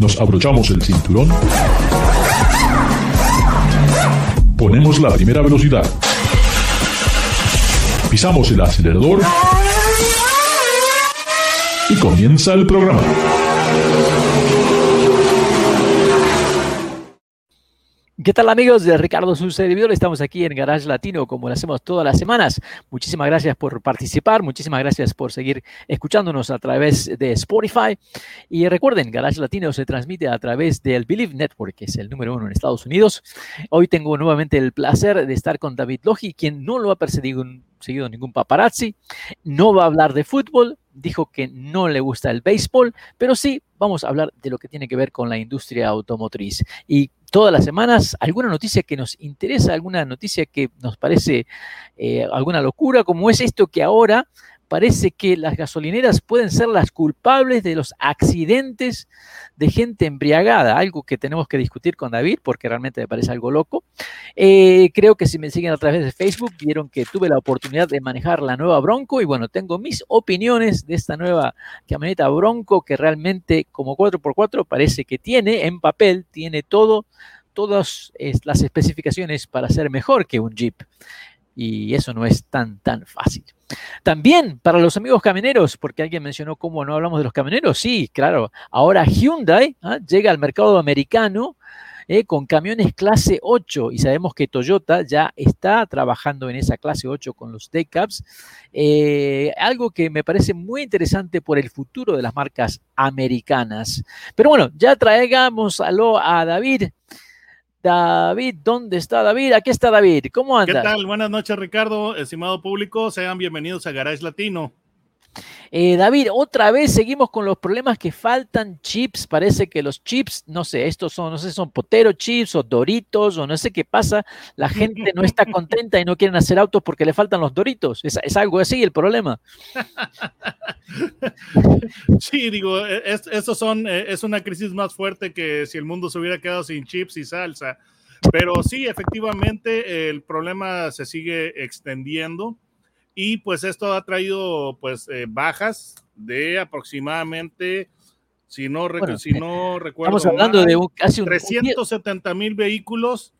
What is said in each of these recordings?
nos abrochamos el cinturón, ponemos la primera velocidad, pisamos el acelerador. Y comienza el programa. ¿Qué tal amigos Ricardo su servidor? Estamos aquí en Garage Latino como lo hacemos todas las semanas. Muchísimas gracias por participar, muchísimas gracias por seguir escuchándonos a través de Spotify. Y recuerden, Garage Latino se transmite a través del Believe Network, que es el número uno en Estados Unidos. Hoy tengo nuevamente el placer de estar con David Logi, quien no lo ha perseguido seguido ningún paparazzi, no va a hablar de fútbol, dijo que no le gusta el béisbol, pero sí vamos a hablar de lo que tiene que ver con la industria automotriz. Y todas las semanas alguna noticia que nos interesa, alguna noticia que nos parece eh, alguna locura, como es esto que ahora parece que las gasolineras pueden ser las culpables de los accidentes de gente embriagada, algo que tenemos que discutir con David porque realmente me parece algo loco. Eh, creo que si me siguen a través de Facebook vieron que tuve la oportunidad de manejar la nueva Bronco y bueno, tengo mis opiniones de esta nueva camioneta Bronco que realmente como 4x4 parece que tiene en papel, tiene todo, todas las especificaciones para ser mejor que un Jeep y eso no es tan, tan fácil. También para los amigos camioneros, porque alguien mencionó cómo no hablamos de los camioneros, sí, claro, ahora Hyundai ¿ah? llega al mercado americano eh, con camiones clase 8 y sabemos que Toyota ya está trabajando en esa clase 8 con los Decaps, eh, algo que me parece muy interesante por el futuro de las marcas americanas. Pero bueno, ya traigámoslo a David. David, ¿dónde está David? Aquí está David. ¿Cómo anda? ¿Qué tal? Buenas noches, Ricardo, estimado público. Sean bienvenidos a Garage Latino. Eh, David, otra vez seguimos con los problemas que faltan chips. Parece que los chips, no sé, estos son, no sé, son potero chips o doritos o no sé qué pasa. La gente no está contenta y no quieren hacer autos porque le faltan los doritos. Es, algo así el problema. Sí, digo, e, es, son, e, es una crisis más fuerte que si el mundo se hubiera quedado sin chips y salsa. Pero sí, efectivamente, el problema se sigue extendiendo y pues esto ha traído pues eh, bajas de aproximadamente, si no, si no recuerdo, estamos hablando de casi 370 mil vehículos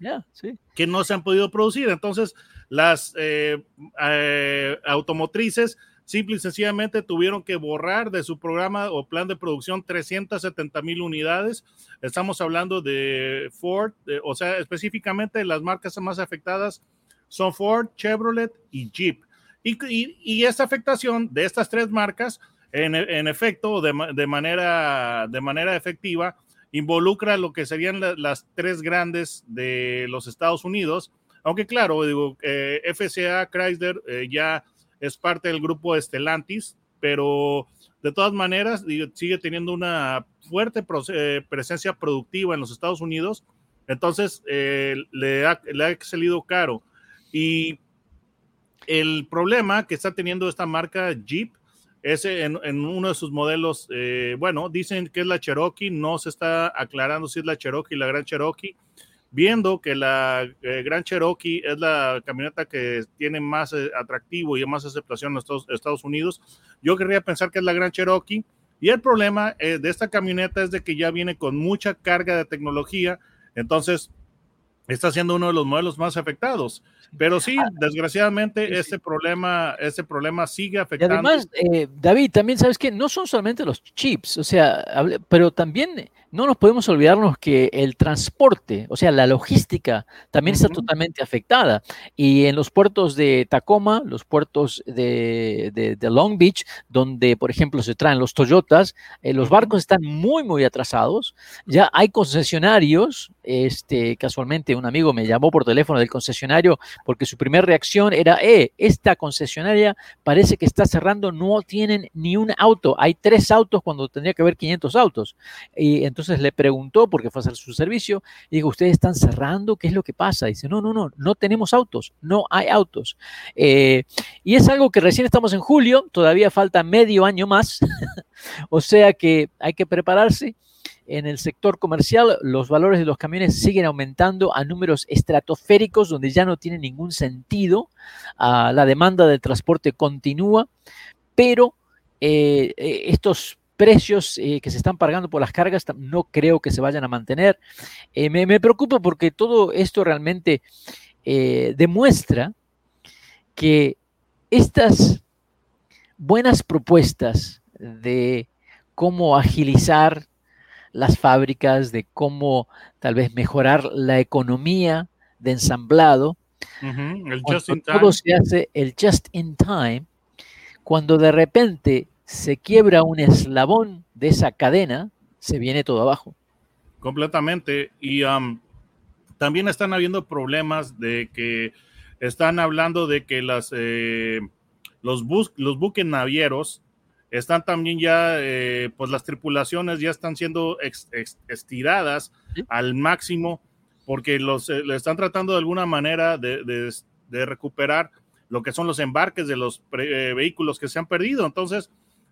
que no se han podido producir. Entonces, las eh, eh, automotrices simple y sencillamente tuvieron que borrar de su programa o plan de producción 370 mil unidades. Estamos hablando de Ford, o sea, específicamente las marcas más afectadas son Ford, Chevrolet y Jeep. Y, esta afectación de estas tres marcas, en, efecto, de, manera, de manera efectiva, involucra lo que serían las tres grandes de los Estados Unidos. Aunque claro, digo, eh, FCA Chrysler eh, ya es parte del grupo Stellantis, pero de todas maneras sigue teniendo una fuerte eh, presencia productiva en los Estados Unidos. Entonces, le, ha, le ha salido caro. Y el problema que está teniendo esta marca Jeep ese en, uno de sus modelos, eh, bueno, dicen que es la Cherokee, no se está aclarando si es la Cherokee, la Gran Cherokee, viendo que la eh, Gran Cherokee es la camioneta que tiene más eh, atractivo y más aceptación en Estados, Estados, Unidos, yo querría pensar que es la Gran Cherokee. Y el problema de esta camioneta es de que ya viene con mucha carga de tecnología, entonces está siendo uno de los modelos más afectados. Pero sí, ah, desgraciadamente, este problema, este problema sigue afectando. Y además, eh, David, también sabes que no son solamente los chips, o sea, pero también no nos podemos olvidarnos que el transporte, o sea, la logística también está totalmente afectada. Y en los puertos de Tacoma, los puertos de, Long Beach, donde, por ejemplo, se traen los Toyotas, eh, los barcos están muy, muy atrasados. Ya hay concesionarios, este, casualmente un amigo me llamó por teléfono del concesionario porque su primera reacción era, eh, esta concesionaria parece que está cerrando, no tienen ni un auto. Hay tres autos cuando tendría que haber 500 autos. Y entonces le preguntó, porque fue a hacer su servicio, y dijo, ¿ustedes están cerrando? ¿Qué es lo que pasa? dice, no, no, no, no tenemos autos, no hay autos. Eh, y es algo que recién estamos en julio, todavía falta medio año más, o sea que hay que prepararse. En el sector comercial, los valores de los camiones siguen aumentando a números estratosféricos, donde ya no tiene ningún sentido. Ah, la demanda del transporte continúa, pero eh, eh, estos precios eh, que se están pagando por las cargas no creo que se vayan a mantener. Eh, me, preocupa porque todo esto realmente demuestra que estas buenas propuestas de cómo agilizar las fábricas, de cómo tal vez mejorar la economía de ensamblado, el todo se hace el just in time, cuando de repente se quiebra un eslabón de esa cadena, se viene todo abajo. Completamente. Y también están habiendo problemas de que están hablando de que las, eh, los, los buques navieros están también ya, eh, pues las tripulaciones ya están siendo estiradas al máximo porque los eh, le están tratando de alguna manera de, recuperar lo que son los embarques de los vehículos que se han perdido. Entonces,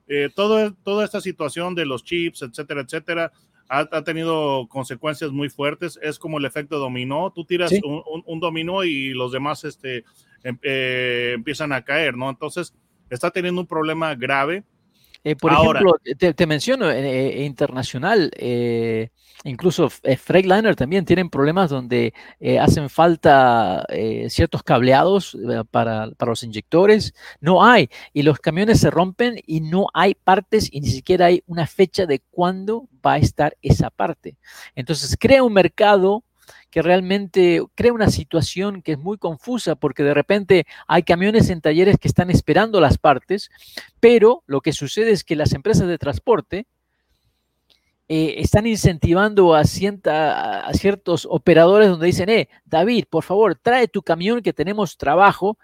eh, todo, toda esta situación de los chips, etcétera, etcétera, ha, tenido consecuencias muy fuertes. Es como el efecto dominó. Tú tiras un, dominó y los demás este, em, eh, empiezan a caer, ¿no? Entonces, está teniendo un problema grave. Eh, por ejemplo, te, menciono, internacional, incluso Freightliner también tienen problemas donde hacen falta ciertos cableados para, para, los inyectores. No hay. Y los camiones se rompen y no hay partes y ni siquiera hay una fecha de cuándo va a estar esa parte. Entonces crea un mercado que realmente crea una situación que es muy confusa porque de repente hay camiones en talleres que están esperando las partes, pero lo que sucede es que las empresas de transporte eh, están incentivando a, a, ciertos operadores donde dicen, eh, David, por favor, trae tu camión que tenemos trabajo,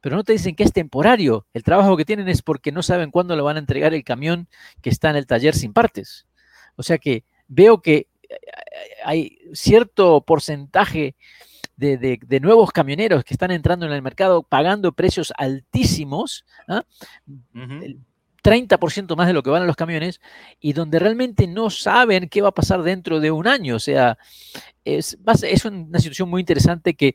pero no te dicen que es temporario. El trabajo que tienen es porque no saben cuándo le van a entregar el camión que está en el taller sin partes. O sea que veo que hay cierto porcentaje de, nuevos camioneros que están entrando en el mercado pagando precios altísimos. ¿ah? 30% más de lo que van a los camiones y donde realmente no saben qué va a pasar dentro de un año. O sea, es, es una situación muy interesante que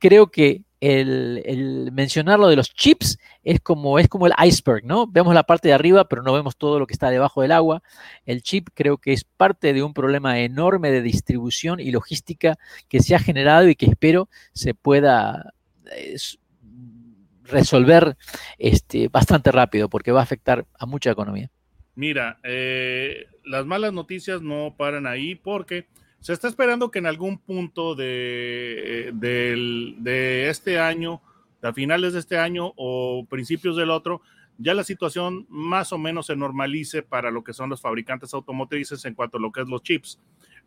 creo que el, mencionar lo de los chips es como, es como el iceberg, ¿no? Vemos la parte de arriba, pero no vemos todo lo que está debajo del agua. El chip creo que es parte de un problema enorme de distribución y logística que se ha generado y que espero se pueda resolver este, bastante rápido porque va a afectar a mucha economía. Mira, eh, las malas noticias no paran ahí porque se está esperando que en algún punto de, de este año, a finales de este año o principios del otro, ya la situación más o menos se normalice para lo que son los fabricantes automotrices en cuanto a lo que es los chips.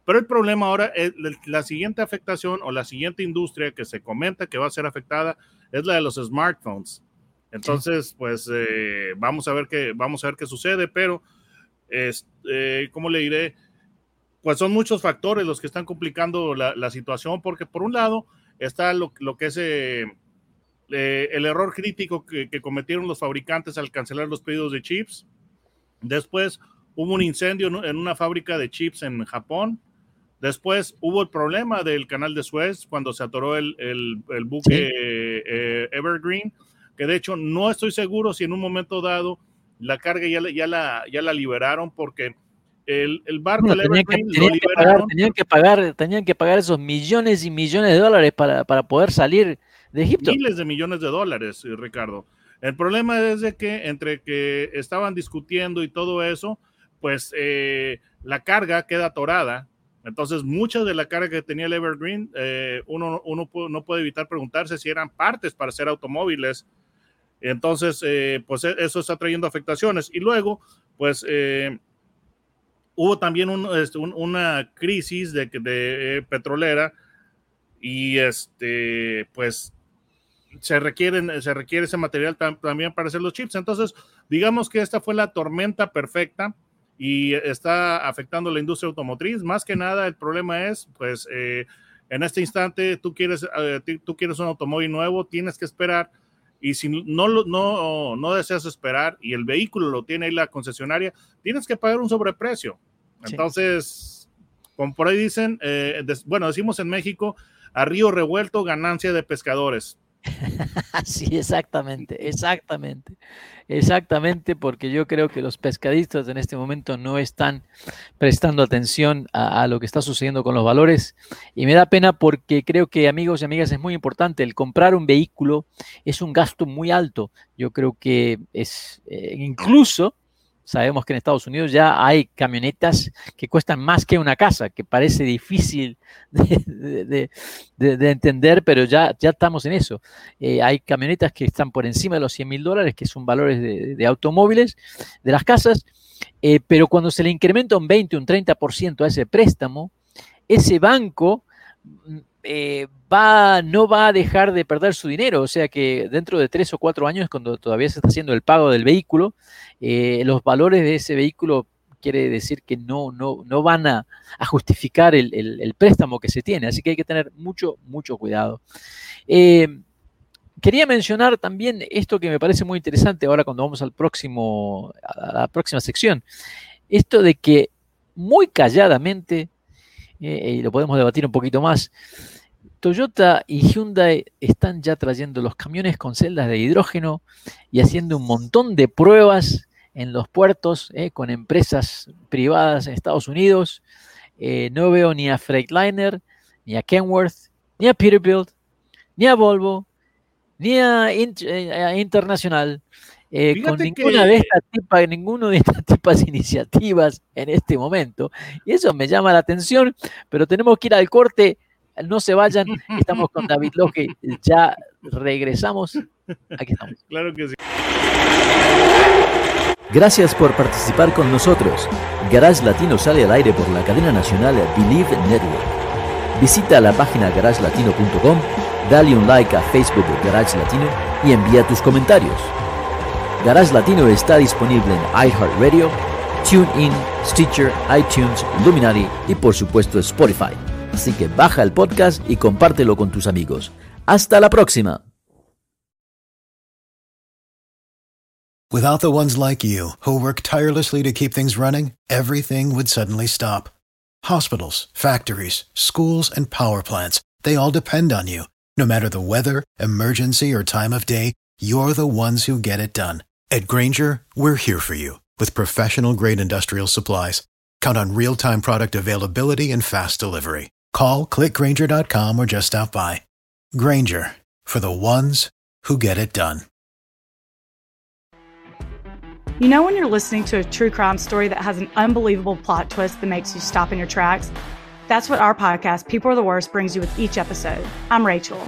Pero el problema ahora es la siguiente afectación o la siguiente industria que se comenta que va a ser afectada es la de los smartphones. Entonces, pues eh, vamos a ver qué vamos a ver qué sucede, pero es, eh, ¿cómo le diré? Pues son muchos factores los que están complicando la, situación, porque por un lado está lo, que es eh, eh, el error crítico que, cometieron los fabricantes al cancelar los pedidos de chips. Después hubo un incendio en una fábrica de chips en Japón. Después hubo el problema del canal de Suez cuando se atoró el, buque eh, Evergreen, que de hecho no estoy seguro si en un momento dado la carga ya, ya, la, ya la liberaron porque el, barco tenían, que, pagar, tenían, que pagar, esos millones y millones de dólares para, para poder salir de Egipto. Miles de millones de dólares, eh, Ricardo. El problema es de que entre que estaban discutiendo y todo eso, pues eh, la carga queda atorada. Entonces, mucha de la carga que tenía el Evergreen, eh, uno, uno no puede evitar preguntarse si eran partes para hacer automóviles. Entonces, pues e, eso está trayendo afectaciones. Y luego, pues hubo también este, una crisis de, de petrolera y este, pues se, requieren, se requiere ese material también para hacer los chips. Entonces, digamos que esta fue la tormenta perfecta y está afectando la industria automotriz. Más que nada, el problema es, pues, eh, en este instante tú quieres, eh, tú quieres un automóvil nuevo, tienes que esperar. Y si no, no, no deseas esperar y el vehículo lo tiene ahí la concesionaria, tienes que pagar un sobreprecio. Entonces, como por ahí dicen, eh, bueno, decimos en México, a río revuelto, ganancia de pescadores. sí, exactamente, exactamente, exactamente, porque yo creo que los pescadistas en este momento no están prestando atención a, lo que está sucediendo con los valores. Y me da pena porque creo que amigos y amigas es muy importante, el comprar un vehículo es un gasto muy alto, yo creo que es eh, incluso Sabemos que en Estados Unidos ya hay camionetas que cuestan más que una casa, que parece difícil de, entender, pero ya, ya estamos en eso. Eh, hay camionetas que están por encima de los 100 mil dólares, que son valores de, automóviles, de las casas, eh, pero cuando se le incrementa un 20, un 30% a ese préstamo, ese banco eh, va, no va a dejar de perder su dinero. O sea que dentro de tres o cuatro años, cuando todavía se está haciendo el pago del vehículo, eh, los valores de ese vehículo quiere decir que no, no, no van a, justificar el, préstamo que se tiene. Así que hay que tener mucho, mucho cuidado. Eh, quería mencionar también esto que me parece muy interesante ahora cuando vamos al próximo, a la próxima sección. Esto de que muy calladamente, y lo podemos debatir un poquito más, Toyota y Hyundai están ya trayendo los camiones con celdas de hidrógeno y haciendo un montón de pruebas en los puertos eh, con empresas privadas en Estados Unidos. Eh, no veo ni a Freightliner, ni a Kenworth, ni a Peterbilt, ni a Volvo, ni a, eh, Internacional. Con ninguna de estas tipas, ninguno de estas tipas iniciativas en este momento. Y eso me llama la atención, pero tenemos que ir al corte no se vayan, estamos con David Loque, ya regresamos. Aquí estamos. Claro que sí. Gracias por participar con nosotros. Garage Latino sale al aire por la cadena nacional Believe Network. Visita la página garagelatino.com, dale un like a Facebook de Garage Latino y envía tus comentarios. Garage Latino está disponible en iHeartRadio, TuneIn, Stitcher, iTunes, Luminary y por supuesto Spotify. Así que baja el podcast y compártelo con tus amigos. Hasta la próxima. Without the ones like you, who work tirelessly to keep things running, everything would suddenly stop. Hospitals, factories, schools, and power plants, they all depend on you. No matter the weather, emergency, or time of day, you're the ones who get it done. At Granger, we're here for you with professional grade industrial supplies. Count on real time product availability and fast delivery. Call clickgranger.com or just stop by. Granger for the ones who get it done. You know, when you're listening to a true crime story that has an unbelievable plot twist that makes you stop in your tracks? That's what our podcast, People Are the Worst, brings you with each episode. I'm Rachel.